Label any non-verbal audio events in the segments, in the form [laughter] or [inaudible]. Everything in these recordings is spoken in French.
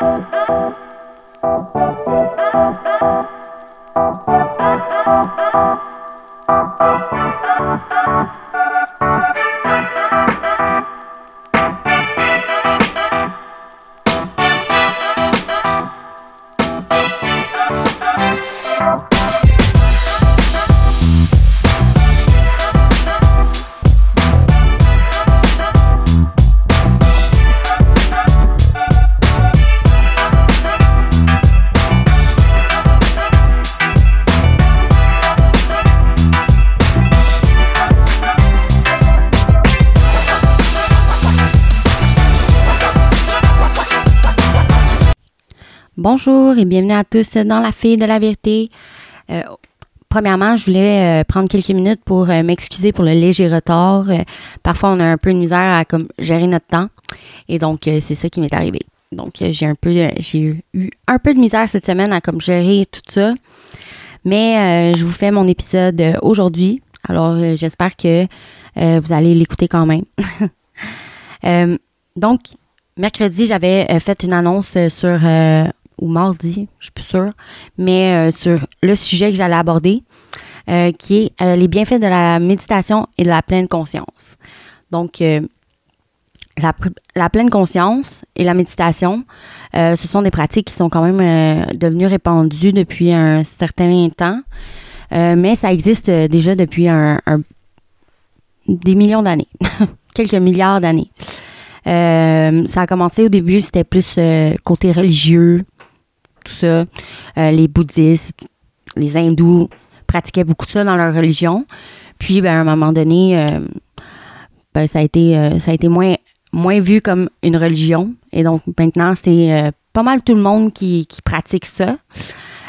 Thank you. Et bienvenue à tous dans la fille de la vérité. Euh, premièrement, je voulais euh, prendre quelques minutes pour euh, m'excuser pour le léger retard. parfois, on a un peu de misère à comme gérer notre temps et donc c'est ça qui m'est arrivé. Donc j'ai un peu j'ai eu un peu de misère cette semaine à comme gérer tout ça. Mais je vous fais mon épisode aujourd'hui. Alors j'espère que vous allez l'écouter quand même. [laughs] donc mercredi, j'avais fait une annonce sur ou mardi, je suis plus sûre, mais euh, sur le sujet que j'allais aborder, euh, qui est euh, les bienfaits de la méditation et de la pleine conscience. Donc, la, pleine conscience et la méditation, ce sont des pratiques qui sont quand même devenues répandues depuis un certain temps, mais ça existe déjà depuis un, des millions d'années, [laughs] quelques milliards d'années. ça a commencé au début, c'était plus côté religieux, tout ça. Euh, les bouddhistes, les hindous pratiquaient beaucoup de ça dans leur religion. Puis, ben, à un moment donné, euh, ben, ça a été, euh, ça a été moins, moins vu comme une religion. Et donc, maintenant, c'est pas mal tout le monde qui, pratique ça.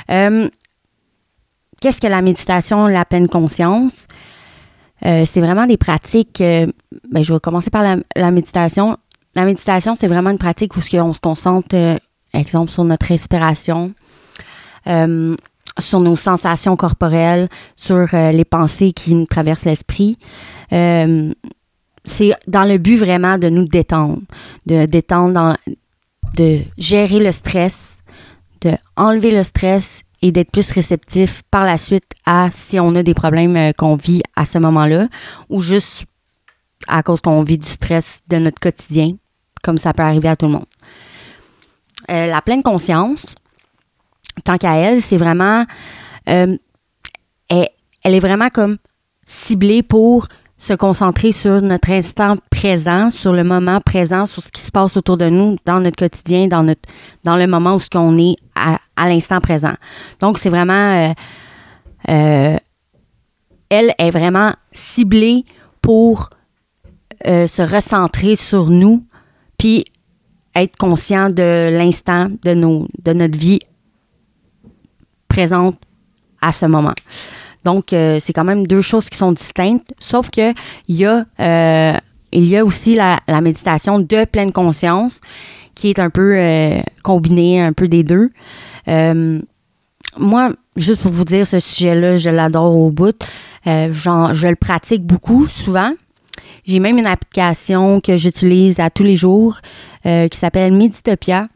Qu'est-ce que la méditation, la pleine conscience? c'est vraiment des pratiques. ben, je vais commencer par la, méditation. La méditation, c'est vraiment une pratique où on se concentre exemple sur notre respiration, euh, sur nos sensations corporelles, sur euh, les pensées qui nous traversent l'esprit. Euh, c'est dans le but vraiment de nous détendre, de détendre, de gérer le stress, de enlever le stress et d'être plus réceptif par la suite à si on a des problèmes qu'on vit à ce moment-là ou juste à cause qu'on vit du stress de notre quotidien, comme ça peut arriver à tout le monde. Euh, la pleine conscience, tant qu'à elle, c'est vraiment. Euh, elle, est vraiment comme ciblée pour se concentrer sur notre instant présent, sur le moment présent, sur ce qui se passe autour de nous dans notre quotidien, dans notre dans le moment où ce qu'on est à, l'instant présent. Donc c'est vraiment euh, elle est vraiment ciblée pour se recentrer sur nous, puis être conscient de l'instant de, de notre vie présente à ce moment. Donc, euh, c'est quand même deux choses qui sont distinctes, sauf que il y a, euh, il y a aussi la, méditation de pleine conscience qui est un peu euh, combinée, un peu des deux. moi, juste pour vous dire, ce sujet-là, je l'adore au bout. je le pratique beaucoup, souvent. J'ai même une application que j'utilise à tous les jours euh, qui s'appelle Meditopia,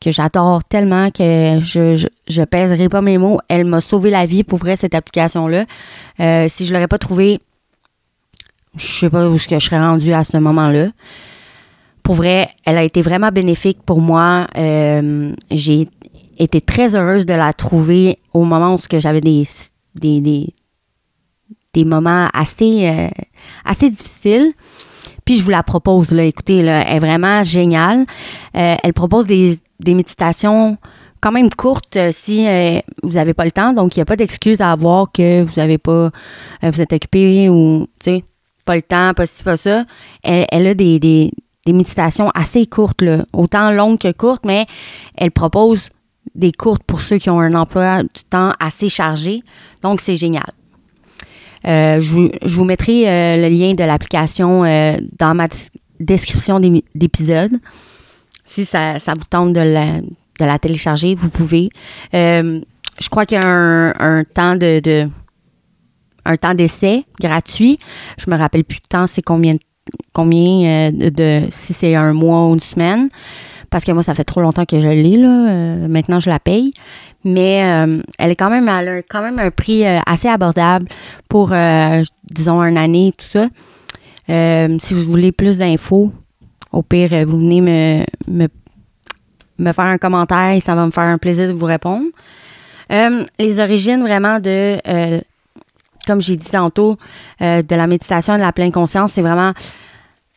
que j'adore tellement que je, je, pèserai pas mes mots. Elle m'a sauvé la vie pour vrai, cette application-là. Euh, si je l'aurais pas trouvée, je sais pas où je serais rendue à ce moment-là. Pour vrai, elle a été vraiment bénéfique pour moi. Euh, j'ai été très heureuse de la trouver au moment où j'avais des, des moments assez, euh, assez difficiles. Puis je vous la propose, là. Écoutez, là, elle est vraiment géniale. Euh, elle propose des, des, méditations quand même courtes euh, si vous n'avez pas le temps. Donc, il n'y a pas d'excuse à avoir que vous n'avez pas, vous êtes occupé ou, tu sais, pas le temps, pas ci, pas ça. Elle, elle a des, des, des, méditations assez courtes, là. Autant longues que courtes, mais elle propose des courtes pour ceux qui ont un emploi du temps assez chargé. Donc, c'est génial. Euh, je, vous, mettrai euh, le lien de l'application euh, dans ma description d'épisode. Si ça, vous tente de la, télécharger, vous pouvez. je crois qu'il y a un, temps de, un temps d'essai gratuit. Je me rappelle plus de temps, c'est combien combien de, si c'est un mois ou une semaine. parce que moi, ça fait trop longtemps que je l'ai, maintenant, je la paye. Mais elle est quand même, elle a quand même un prix assez abordable pour, disons, une année, tout ça. si vous voulez plus d'infos, au pire, vous venez me, me, me, faire un commentaire et ça va me faire un plaisir de vous répondre. les origines vraiment de comme j'ai dit tantôt, euh, de la méditation et de la pleine conscience, c'est vraiment.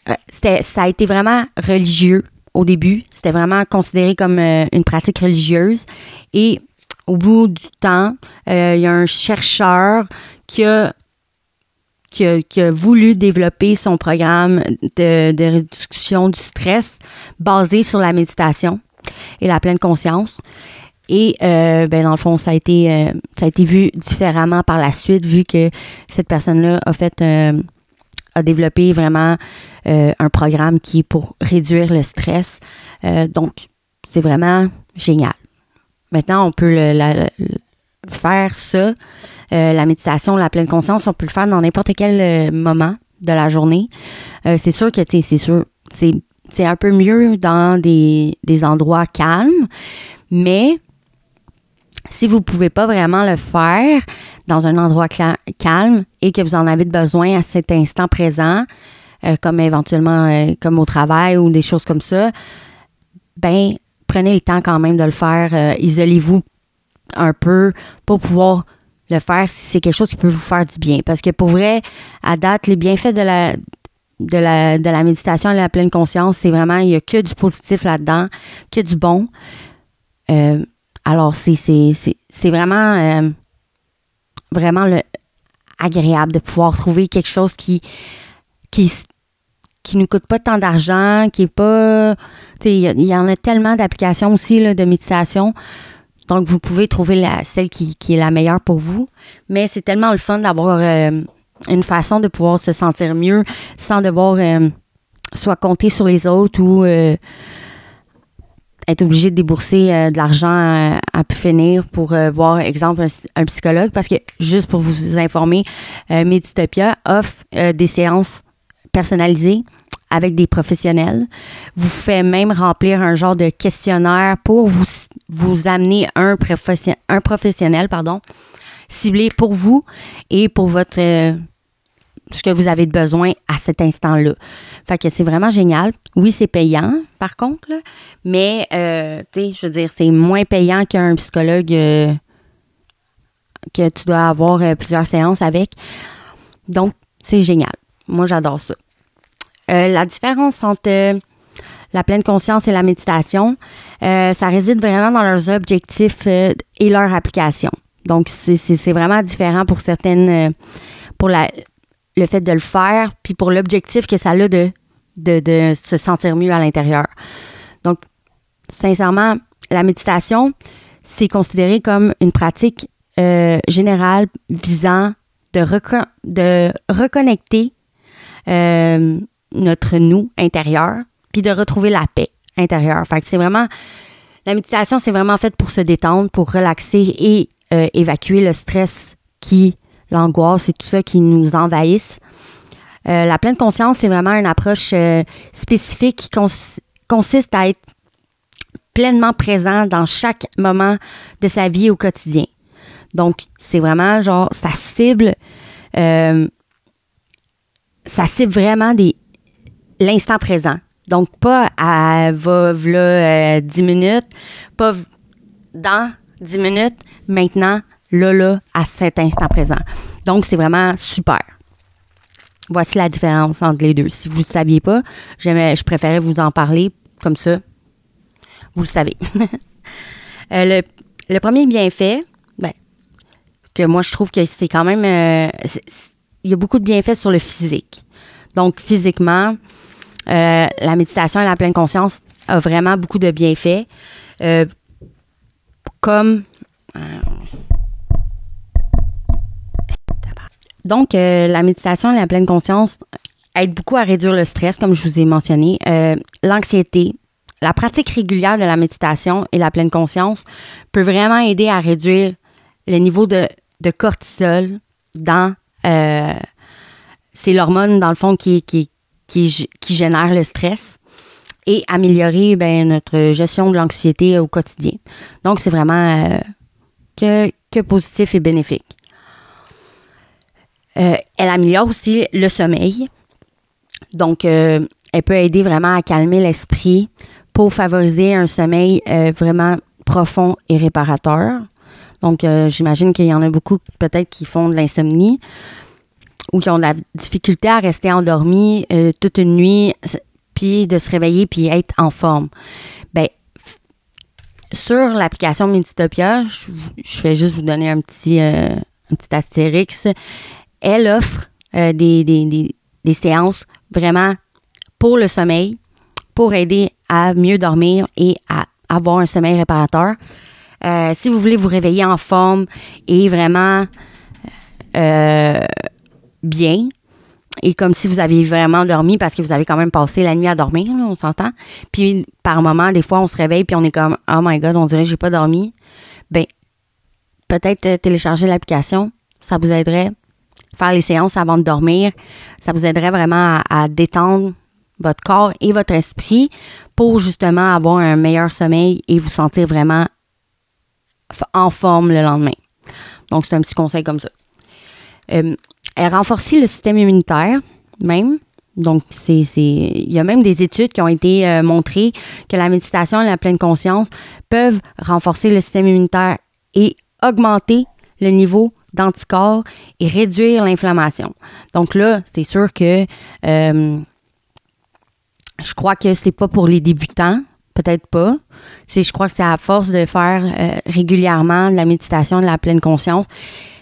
Euh, c'était, ça a été vraiment religieux au début. C'était vraiment considéré comme euh, une pratique religieuse. Et au bout du temps, il y a un chercheur qui a, qui a, voulu développer son programme de, de réduction du stress basé sur la méditation et la pleine conscience. Et euh, ben dans le fond, ça a été euh, ça a été vu différemment par la suite, vu que cette personne-là a fait euh, a développé vraiment un programme qui est pour réduire le stress. donc, c'est vraiment génial. Maintenant, on peut faire ça, la méditation, la pleine conscience, on peut le faire dans n'importe quel moment de la journée. c'est sûr que c'est sûr, c'est un peu mieux dans des, des endroits calmes, mais si vous ne pouvez pas vraiment le faire dans un endroit calme et que vous en avez besoin à cet instant présent, euh, comme éventuellement euh, comme au travail ou des choses comme ça, ben prenez le temps quand même de le faire. Euh, isolez-vous un peu pour pouvoir le faire si c'est quelque chose qui peut vous faire du bien. Parce que pour vrai, à date, les bienfaits de la de la, de la méditation et de la pleine conscience, c'est vraiment, il n'y a que du positif là-dedans, que du bon. Alors, c'est vraiment, euh, vraiment le, agréable de pouvoir trouver quelque chose qui, qui, qui ne coûte pas tant d'argent, qui est pas. Il y, en a tellement d'applications aussi de méditation. Donc, vous pouvez trouver celle qui, est la meilleure pour vous. Mais c'est tellement le fun d'avoir euh, une façon de pouvoir se sentir mieux sans devoir euh, soit compter sur les autres ou être obligé de débourser euh, de l'argent euh, à, pu finir pour euh, voir, exemple, un, psychologue. Parce que, juste pour vous informer, Meditopia offre des séances personnalisées avec des professionnels. Vous fait même remplir un genre de questionnaire pour vous, vous amener un, un professionnel pardon, ciblé pour vous et pour votre ce que vous avez besoin à cet instant-là. Fait que c'est vraiment génial. Oui, c'est payant, par contre, mais, euh, tu sais, je veux dire, c'est moins payant qu'un psychologue euh, que tu dois avoir euh, plusieurs séances avec. Donc, c'est génial. Moi, j'adore ça. La différence entre la pleine conscience et la méditation, ça réside vraiment dans leurs objectifs et leur application. Donc, c'est vraiment différent pour certaines, pour la, le fait de le faire, puis pour l'objectif que ça a de, se sentir mieux à l'intérieur. Donc, sincèrement, la méditation, c'est considéré comme une pratique euh, générale visant de, de reconnecter euh, notre nous intérieur, puis de retrouver la paix intérieure. Fait c'est vraiment, la méditation, c'est vraiment fait pour se détendre, pour relaxer et euh, évacuer le stress qui l'angoisse et tout ça qui nous envahissent. Euh, la pleine conscience, c'est vraiment une approche euh, spécifique qui consiste à être pleinement présent dans chaque moment de sa vie au quotidien. Donc, c'est vraiment genre, ça cible, ça cible vraiment des, l'instant présent. Donc, pas à va, là, 10 minutes, pas dans 10 minutes, maintenant, là, là, à cet instant présent. Donc, c'est vraiment super. Voici la différence entre les deux. Si vous ne saviez pas, je préférais vous en parler comme ça. Vous le savez. [laughs] Euh, le, premier bienfait, ben, que moi je trouve que c'est quand même. Euh, il y a beaucoup de bienfaits sur le physique. Donc, physiquement, euh, la méditation et la pleine conscience a vraiment beaucoup de bienfaits. comme Donc, euh, la méditation et la pleine conscience aident beaucoup à réduire le stress, comme je vous ai mentionné, euh, l'anxiété. La pratique régulière de la méditation et la pleine conscience peut vraiment aider à réduire le niveau de, cortisol dans... Euh, c'est l'hormone, dans le fond, qui, qui, qui, qui génère le stress. et améliorer ben, notre gestion de l'anxiété au quotidien. Donc, c'est vraiment euh, que, que positif et bénéfique. Euh, elle améliore aussi le sommeil. Donc, euh, elle peut aider vraiment à calmer l'esprit pour favoriser un sommeil vraiment profond et réparateur. Donc, j'imagine qu'il y en a beaucoup peut-être qui font de l'insomnie ou qui ont de la difficulté à rester endormi toute une nuit puis de se réveiller puis être en forme. Ben sur l'application Meditopia, je, vais juste vous donner un petit euh, un petit astérix. Elle offre euh, des, des, des, séances vraiment pour le sommeil, pour aider à mieux dormir et à avoir un sommeil réparateur. Euh, si vous voulez vous réveiller en forme et vraiment bien, et comme si vous aviez vraiment dormi parce que vous avez quand même passé la nuit à dormir, on s'entend. Puis par moment, des fois, on se réveille puis on est comme Oh my God, on dirait que j'ai pas dormi. Ben, peut-être euh, télécharger l'application, ça vous aiderait. Faire les séances avant de dormir, ça vous aiderait vraiment à, détendre votre corps et votre esprit pour justement avoir un meilleur sommeil et vous sentir vraiment en forme le lendemain. Donc, c'est un petit conseil comme ça. Euh, elle renforce le système immunitaire, même. Donc, c'est, il y a même des études qui ont été euh, montrées que la méditation et la pleine conscience peuvent renforcer le système immunitaire et augmenter le niveau d'anticorps et réduire l'inflammation. Donc là, c'est sûr que euh, je crois que c'est pas pour les débutants, peut-être pas. C'est, je crois que c'est à force de faire euh, régulièrement de la méditation, de la pleine conscience,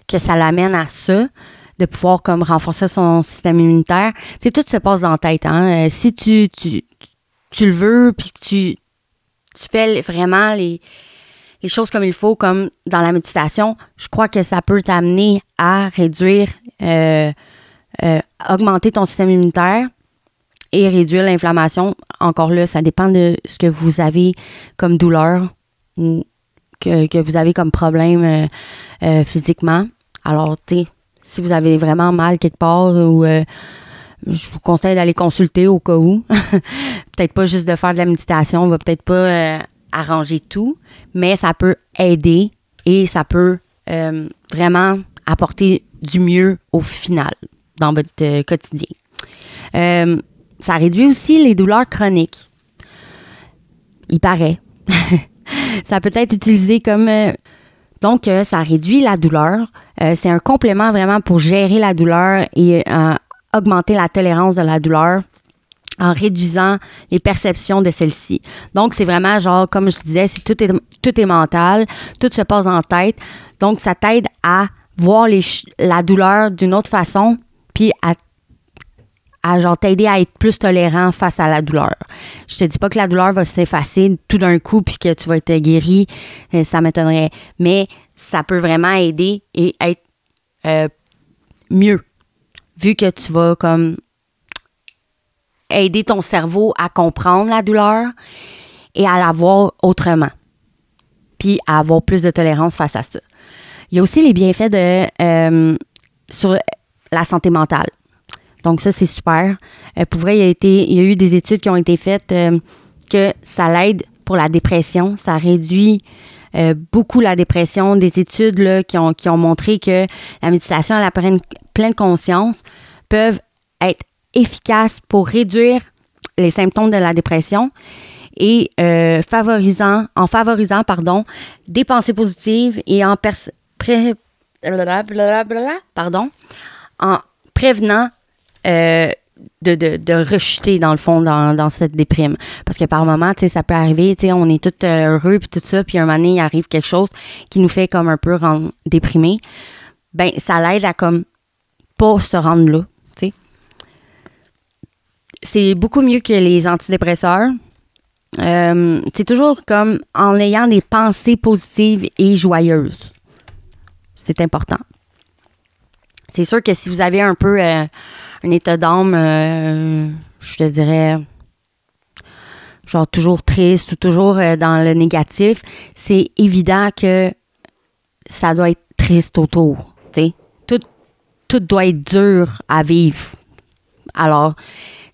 que ça l'amène à ça de pouvoir comme renforcer son système immunitaire. C'est tout se passe dans la tête. Hein? Euh, si tu, tu, tu le veux, puis que tu, tu fais vraiment les, les choses comme il faut, comme dans la méditation, je crois que ça peut t'amener à réduire, euh, euh, augmenter ton système immunitaire et réduire l'inflammation. Encore là, ça dépend de ce que vous avez comme douleur ou que, que vous avez comme problème physiquement. Alors, tu sais, si vous avez vraiment mal quelque part ou euh, je vous conseille d'aller consulter au cas où. [laughs] peut-être pas juste de faire de la méditation, on va peut-être pas euh, arranger tout, mais ça peut aider et ça peut euh, vraiment apporter du mieux au final dans votre quotidien. ça réduit aussi les douleurs chroniques. Il paraît. [laughs] ça peut être utilisé comme donc, ça réduit la douleur. Euh, c'est un complément vraiment pour gérer la douleur et euh, augmenter la tolérance de la douleur en réduisant les perceptions de celle-ci. Donc, c'est vraiment genre, comme je disais, c'est tout est, tout est mental, tout se passe en tête. Donc, ça t'aide à voir la douleur d'une autre façon, puis à à genre t'aider à être plus tolérant face à la douleur. Je te dis pas que la douleur va s'effacer tout d'un coup puis que tu vas être guéri, euh, ça m'étonnerait, mais ça peut vraiment aider et être euh, mieux vu que tu vas comme aider ton cerveau à comprendre la douleur et à la voir autrement, puis à avoir plus de tolérance face à ça. Il y a aussi les bienfaits de euh, sur la santé mentale. Donc ça, c'est super. Euh, pour vrai, il y, a été, il y a eu des études qui ont été faites que ça l'aide pour la dépression. Ça réduit euh, beaucoup la dépression. Des études là, qui, ont, qui ont montré que la méditation à la pleine, pleine conscience peuvent être efficaces pour réduire les symptômes de la dépression et favorisant, en favorisant pardon, des pensées positives et en pardon, en prévenant euh, de, de, rechuter dans le fond dans, cette déprime. Parce que par moment, tu sais, ça peut arriver, on est tout euh, heureux puis tout ça, puis un moment donné, il arrive quelque chose qui nous fait comme un peu rendre déprimé. Ben, ça l'aide à comme pas se rendre là. C'est beaucoup mieux que les antidépresseurs. Euh, c'est toujours comme en ayant des pensées positives et joyeuses. C'est important. C'est sûr que si vous avez un peu un état d'âme, euh, je te dirais, genre toujours triste ou toujours euh, dans le négatif, c'est évident que ça doit être triste autour. Tout, tout doit être dur à vivre. Alors,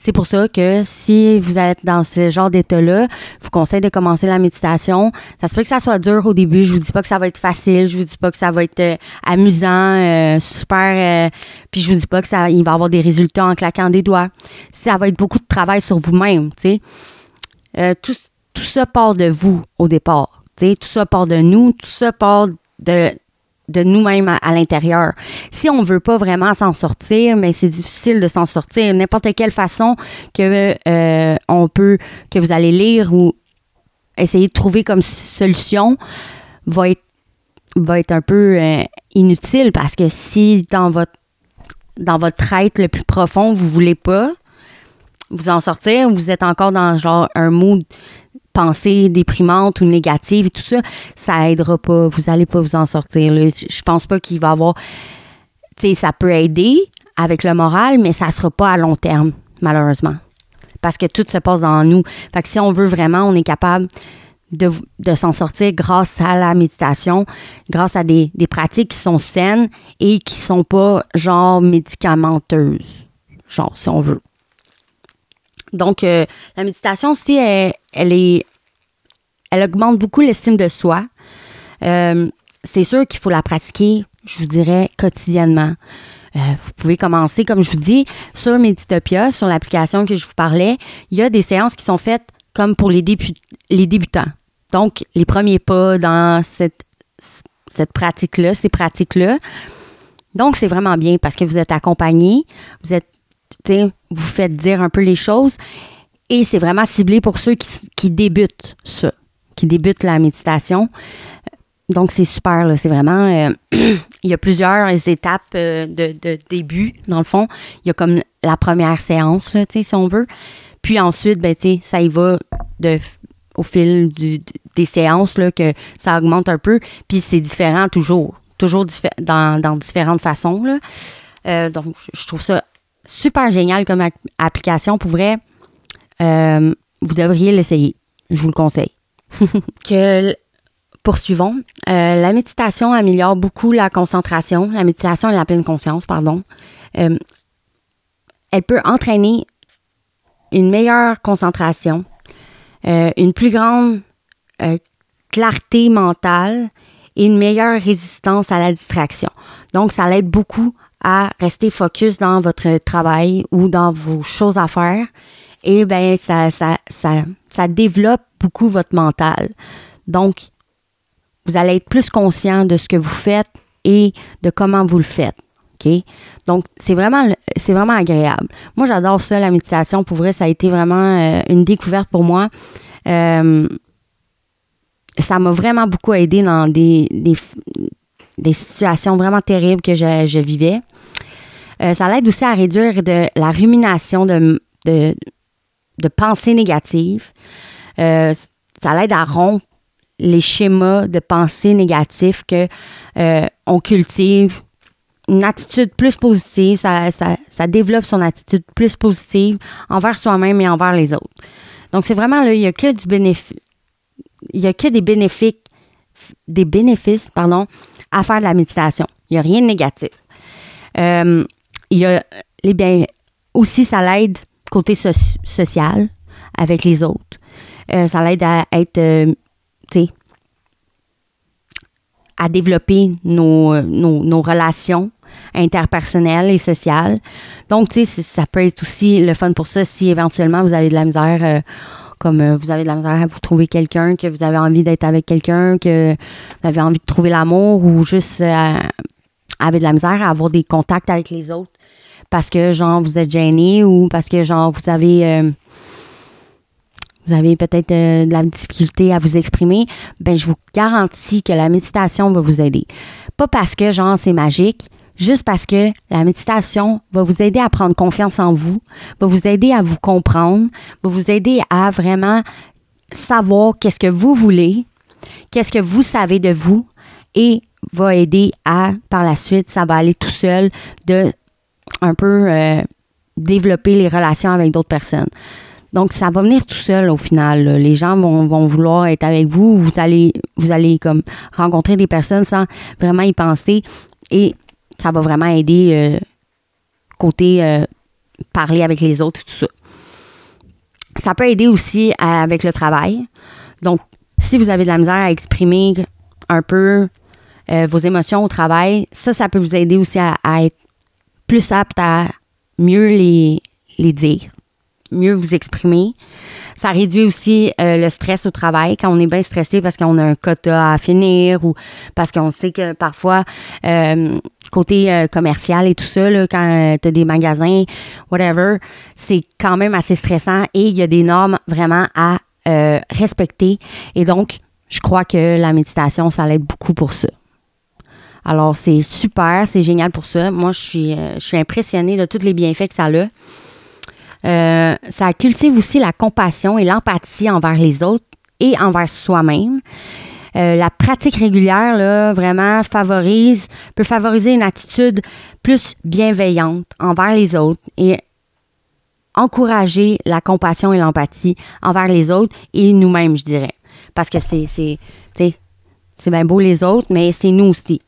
C'est pour ça que si vous êtes dans ce genre d'état-là, je vous conseille de commencer la méditation. Ça se peut que ça soit dur au début. Je vous dis pas que ça va être facile. Je vous dis pas que ça va être euh, amusant, euh, super. Euh, puis je vous dis pas que ça, il va avoir des résultats en claquant des doigts. Ça va être beaucoup de travail sur vous-même, tu sais. tout, tout ça part de vous au départ. Tu sais, tout ça part de nous. Tout ça part de de nous-mêmes à, l'intérieur. Si on veut pas vraiment s'en sortir, mais c'est difficile de s'en sortir. N'importe quelle façon que euh, vous allez lire ou essayer de trouver comme solution va être va un peu euh, inutile parce que si dans votre dans votre être le plus profond vous voulez pas vous en sortir, vous êtes encore dans genre un mood pensées déprimantes ou négatives et tout ça, ça aidera pas. Vous allez pas vous en sortir. Je pense pas qu'il va avoir. Tu sais, ça peut aider avec le moral, mais ça sera pas à long terme, malheureusement. Parce que tout se passe dans nous. Fait que si on veut vraiment, on est capable de, s'en sortir grâce à la méditation, grâce à des, pratiques qui sont saines et qui sont pas genre médicamenteuses. Genre, si on veut. Donc, euh, la méditation aussi, elle, est, elle augmente beaucoup l'estime de soi. Euh, c'est sûr qu'il faut la pratiquer, je vous dirais, quotidiennement. Euh, vous pouvez commencer, comme je vous dis, sur Meditopia, sur l'application que je vous parlais. Il y a des séances qui sont faites comme pour les, les débutants. Donc, les premiers pas dans cette, cette pratique-là, ces pratiques-là. Donc, c'est vraiment bien parce que vous êtes accompagné, vous êtes vous faites dire un peu les choses. Et c'est vraiment ciblé pour ceux qui, débutent ça, qui débutent la méditation. Donc, c'est super, c'est vraiment... Euh, [clears throat] il y a plusieurs étapes euh, de, début, dans le fond. Il y a comme la première séance, là, si on veut. Puis ensuite, ben, ça y va de, au fil des séances, là, que ça augmente un peu. Puis c'est différent toujours, toujours dans, différentes façons. Là. Euh, donc, je trouve ça super génial comme application. Pour vrai, euh, vous devriez l'essayer. Je vous le conseille. [laughs] que poursuivons. Euh, la méditation améliore beaucoup la concentration. La méditation et la pleine conscience, pardon. Euh, elle peut entraîner une meilleure concentration, une plus grande clarté mentale et une meilleure résistance à la distraction. Donc, ça l'aide beaucoup à rester focus dans votre travail ou dans vos choses à faire, et bien, ça, ça, ça, ça développe beaucoup votre mental. Donc, vous allez être plus conscient de ce que vous faites et de comment vous le faites. OK? Donc, c'est vraiment, agréable. Moi, j'adore ça, la méditation. Pour vrai, ça a été vraiment euh, une découverte pour moi. Euh, ça m'a vraiment beaucoup aidé dans des, situations vraiment terribles que je, vivais. Euh, ça l'aide aussi à réduire de la rumination de, pensées négatives. Euh, ça l'aide à rompre les schémas de pensées négatives que euh, on cultive une attitude plus positive, ça, développe son attitude plus positive envers soi-même et envers les autres. Donc, c'est vraiment là, il n'y a que du bénéfice, il a que des bénéfices, des bénéfices, pardon, à faire de la méditation. Il n'y a rien de négatif. Euh, il y a les bien aussi ça l'aide côté social avec les autres. Euh, ça l'aide à être euh, tu sais à développer nos, nos, relations interpersonnelles et sociales. Donc, tu sais, ça peut être aussi le fun pour ça si éventuellement vous avez de la misère comme euh, vous avez de la misère à vous trouver quelqu'un, que vous avez envie d'être avec quelqu'un, que vous avez envie de trouver l'amour ou juste avez de la misère à avoir des contacts avec les autres parce que genre vous êtes gêné ou parce que genre vous avez euh, vous avez peut-être de la difficulté à vous exprimer, ben je vous garantis que la méditation va vous aider. Pas parce que genre c'est magique, juste parce que la méditation va vous aider à prendre confiance en vous, va vous aider à vous comprendre, va vous aider à vraiment savoir qu'est-ce que vous voulez, qu'est-ce que vous savez de vous et va aider à, par la suite, ça va aller tout seul de un peu euh, développer les relations avec d'autres personnes. Donc, ça va venir tout seul au final. Les gens vont, vouloir être avec vous. Vous allez, rencontrer des personnes sans vraiment y penser. Et ça va vraiment aider euh, côté euh, parler avec les autres et tout ça. Ça peut aider aussi avec le travail. Donc, si vous avez de la misère à exprimer un peu vos émotions au travail, ça, ça peut vous aider aussi à, être plus apte à mieux les, les dire, mieux vous exprimer. Ça réduit aussi euh, le stress au travail quand on est bien stressé parce qu'on a un quota à finir ou parce qu'on sait que parfois, euh, côté commercial et tout ça, là, quand tu as des magasins, whatever, c'est quand même assez stressant et il y a des normes vraiment à respecter. Et donc, je crois que la méditation, ça l'aide beaucoup pour ça. Alors, c'est super, c'est génial pour ça. Moi, je suis, euh, je suis impressionnée de tous les bienfaits que ça a. Euh, ça cultive aussi la compassion et l'empathie envers les autres et envers soi-même. Euh, la pratique régulière, vraiment favorise, peut favoriser une attitude plus bienveillante envers les autres et encourager la compassion et l'empathie envers les autres et nous-mêmes, je dirais. Parce que c'est, c'est, c'est bien beau les autres, mais c'est nous aussi.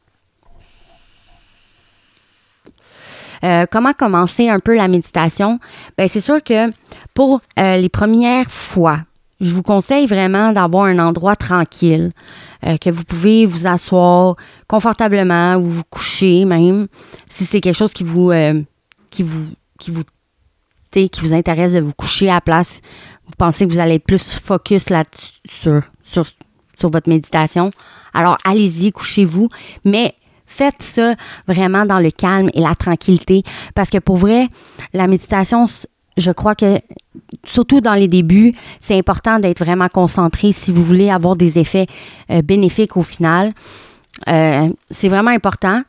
Euh, comment commencer un peu la méditation? Ben, c'est sûr que pour euh, les premières fois, je vous conseille vraiment d'avoir un endroit tranquille, euh, que vous pouvez vous asseoir confortablement ou vous coucher même, si c'est quelque chose qui vous, intéresse de vous coucher à la place. Vous pensez que vous allez être plus focus là sur, sur, sur votre méditation. Alors, allez-y, couchez-vous. Mais faites ça vraiment dans le calme et la tranquillité. Parce que pour vrai, la méditation, je crois que surtout dans les débuts, c'est important d'être vraiment concentré si vous voulez avoir des effets euh, bénéfiques au final. Euh, c'est vraiment important.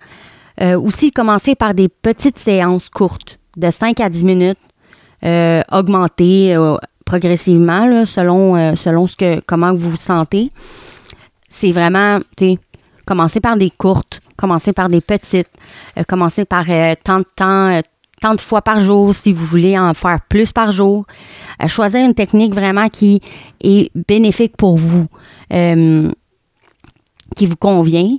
Euh, aussi, commencer par des petites séances courtes de 5 à 10 minutes, augmenter progressivement selon, selon ce que, comment vous vous sentez. C'est vraiment, commencer par des courtes, commencer par des petites, euh, commencer par euh, tant de temps, euh, tant de fois par jour si vous voulez en faire plus par jour. choisir une technique vraiment qui est bénéfique pour vous, qui vous convient,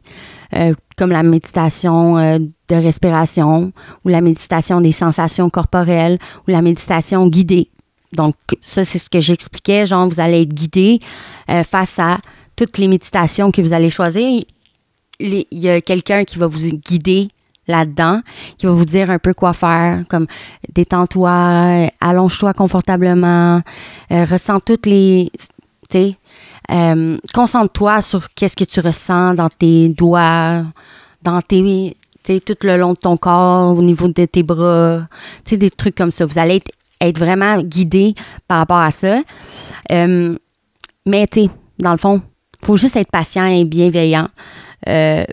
comme la méditation de respiration ou la méditation des sensations corporelles ou la méditation guidée. Donc, ça, c'est ce que j'expliquais. Genre, vous allez être guidé face à toutes les méditations que vous allez choisir il y a quelqu'un qui va vous guider là-dedans, qui va vous dire un peu quoi faire, comme détends-toi, allonge-toi confortablement, euh, ressens toutes les, tu sais, euh, concentre-toi sur qu'est-ce que tu ressens dans tes doigts, dans tes, tu tout le long de ton corps, au niveau de tes bras, tu sais, des trucs comme ça. Vous allez être, vraiment guidé par rapport à ça. Euh, mais, tu dans le fond, faut juste être patient et bienveillant. Euh,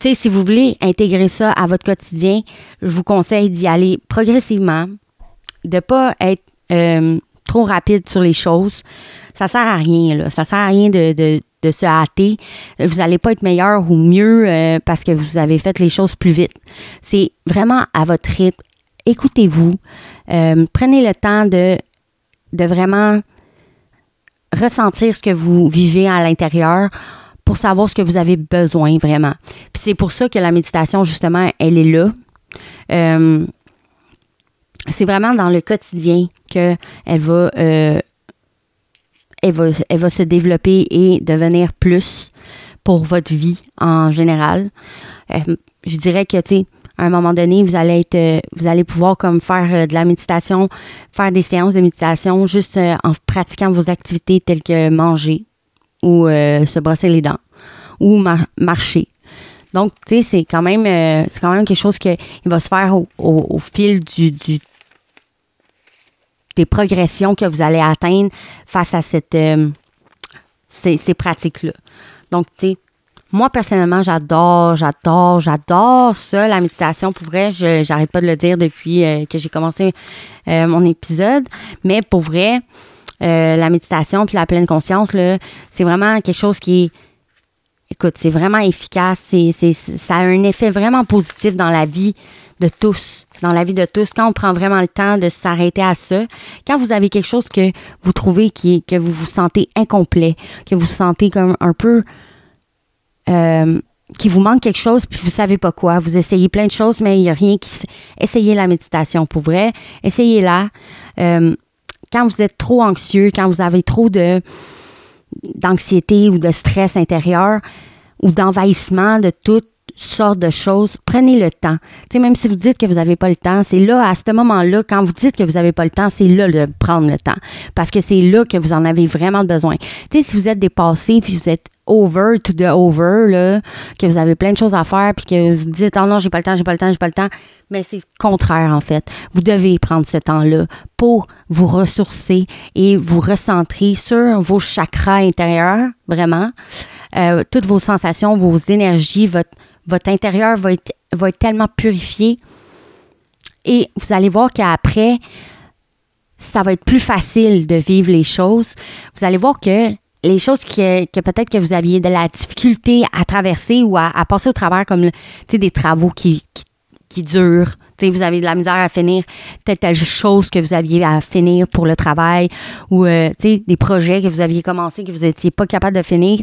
si vous voulez intégrer ça à votre quotidien, je vous conseille d'y aller progressivement, de ne pas être euh, trop rapide sur les choses. Ça sert à rien, là. Ça sert à rien de, se hâter. Vous n'allez pas être meilleur ou mieux euh, parce que vous avez fait les choses plus vite. C'est vraiment à votre rythme. Écoutez-vous. prenez le temps de vraiment ressentir ce que vous vivez à l'intérieur pour savoir ce que vous avez besoin vraiment. Puis c'est pour ça que la méditation, justement, elle est là. Euh, c'est vraiment dans le quotidien qu'elle va, euh, elle va, elle va se développer et devenir plus pour votre vie en général. Euh, je dirais que, tu sais, à un moment donné, vous allez être, vous allez pouvoir comme faire de la méditation, faire des séances de méditation juste en pratiquant vos activités telles que manger, ou euh, se brosser les dents ou marcher. Donc, tu sais, c'est quand même euh, c'est quand même quelque chose qui va se faire au, fil du, des progressions que vous allez atteindre face à cette euh, ces, pratiques-là. Donc, tu sais, moi, personnellement, j'adore, j'adore, j'adore ça, la méditation. Pour vrai, je j'arrête pas de le dire depuis que j'ai commencé mon épisode. Mais pour vrai, euh, la méditation puis la pleine conscience, c'est vraiment quelque chose qui est, écoute, c'est vraiment efficace. C'est, ça a un effet vraiment positif dans la vie de tous, dans la vie de tous. Quand on prend vraiment le temps de s'arrêter à ça, quand vous avez quelque chose que vous trouvez qui que vous vous sentez incomplet, que vous sentez comme un peu, euh, qu'il vous manque quelque chose puis vous savez pas quoi. Vous essayez plein de choses, mais il n'y a rien qui. Essayez la méditation pour vrai. Essayez-la. Euh, quand vous êtes trop anxieux, quand vous avez trop de d'anxiété ou de stress intérieur ou d'envahissement de toutes sortes de choses, prenez le temps. Tu sais, même si vous dites que vous n'avez pas le temps, c'est là, à ce moment-là, quand vous dites que vous n'avez pas le temps, c'est là de prendre le temps. Parce que c'est là que vous en avez vraiment besoin. Tu sais, si vous êtes dépassé, puis vous êtes over to the over, là, que vous avez plein de choses à faire, puis que vous dites, oh non, j'ai pas le temps, j'ai pas le temps, j'ai pas le temps. Mais c'est contraire, en fait. Vous devez prendre ce temps-là pour vous ressourcer et vous recentrer sur vos chakras intérieurs, vraiment. Euh, toutes vos sensations, vos énergies, votre, votre intérieur va être, va être tellement purifié. Et vous allez voir qu'après, ça va être plus facile de vivre les choses. Vous allez voir que les choses que, peut-être que vous aviez de la difficulté à traverser ou à, passer au travers, comme des travaux qui, qui, durent. vous avez de la misère à finir telle, telle chose que vous aviez à finir pour le travail ou euh, des projets que vous aviez commencé que vous n'étiez pas capable de finir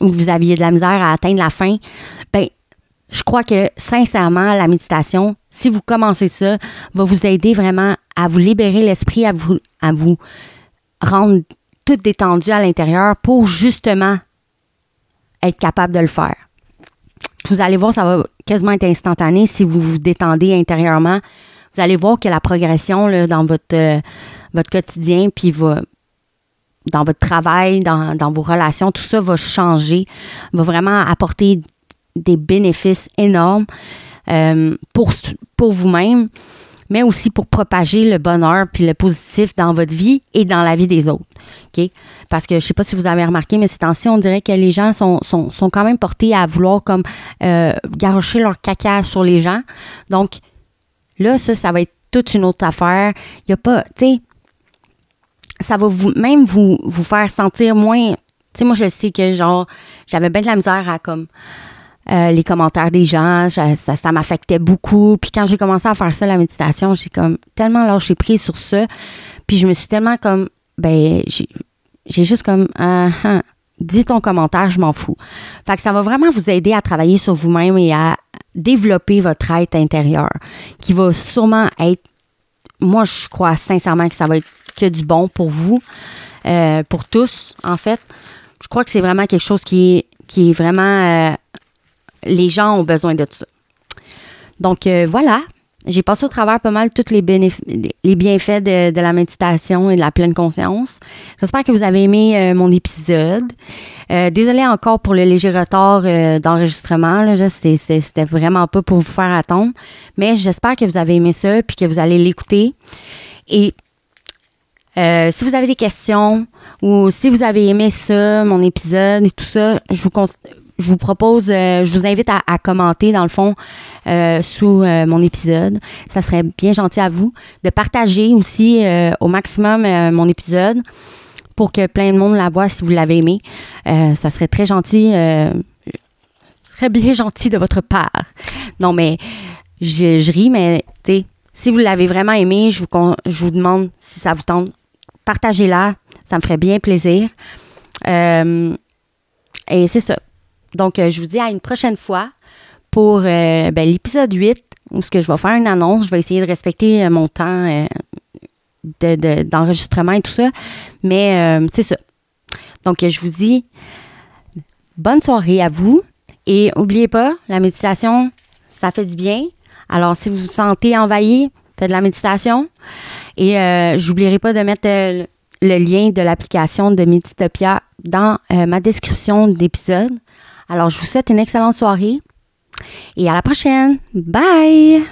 ou que vous aviez de la misère à atteindre la fin. Ben, je crois que sincèrement, la méditation, si vous commencez ça, va vous aider vraiment à vous libérer l'esprit, à vous, à vous rendre tout détendu à l'intérieur pour justement être capable de le faire. Vous allez voir, ça va quasiment être instantané si vous vous détendez intérieurement. Vous allez voir que la progression dans votre, euh, votre quotidien, puis dans votre travail, dans, dans, vos relations, tout ça va changer, va vraiment apporter des bénéfices énormes euh, pour, pour vous-même, mais aussi pour propager le bonheur puis le positif dans votre vie et dans la vie des autres. Parce que je ne sais pas si vous avez remarqué, mais ces temps-ci, on dirait que les gens sont, sont, sont quand même portés à vouloir comme euh, garocher leur caca sur les gens. Donc, là, ça, ça va être toute une autre affaire. Il n'y a pas, tu sais, ça va vous, même vous, vous faire sentir moins. Tu sais, moi, je sais que, genre, j'avais bien de la misère à, comme, euh, les commentaires des gens, ça, ça m'affectait beaucoup. Puis quand j'ai commencé à faire ça, la méditation, j'ai comme tellement lâché prise sur ça. Puis je me suis tellement comme, ben, j'ai juste comme, uh, dis ton commentaire, je m'en fous. Fait que ça va vraiment vous aider à travailler sur vous-même et à développer votre être intérieur, qui va sûrement être, moi je crois sincèrement que ça va être que du bon pour vous, euh, pour tous en fait. Je crois que c'est vraiment quelque chose qui est, qui est vraiment euh, les gens ont besoin de ça. Donc euh, voilà, j'ai passé au travers pas mal tous les, bienfaits de, la méditation et de la pleine conscience. J'espère que vous avez aimé euh, mon épisode. Euh, désolée encore pour le léger retard d'enregistrement. C'était vraiment pas pour vous faire attendre. Mais j'espère que vous avez aimé ça puis que vous allez l'écouter. Et si vous avez des questions ou si vous avez aimé ça, mon épisode et tout ça, je vous, je vous propose, euh, je vous invite à, commenter dans le fond euh, sous euh, mon épisode. Ça serait bien gentil à vous de partager aussi au maximum mon épisode pour que plein de monde la voit si vous l'avez aimé. ça serait très gentil, très bien [laughs] gentil de votre part. Non, mais je, ris, mais tu sais, si vous l'avez vraiment aimé, je vous, je vous demande si ça vous tente, partagez-la. Ça me ferait bien plaisir. et c'est ça. Donc, euh, je vous dis à une prochaine fois pour euh, ben, l'épisode 8, où que je vais faire une annonce. Je vais essayer de respecter euh, mon temps d'enregistrement et tout ça. Mais c'est ça. Donc, je vous dis bonne soirée à vous. Et n'oubliez pas, la méditation, ça fait du bien. Alors, si vous vous sentez envahi, faites de la méditation. Et je n'oublierai pas de mettre le lien de l'application de Meditopia dans ma description d'épisode. Alors, je vous souhaite une excellente soirée et à la prochaine. Bye!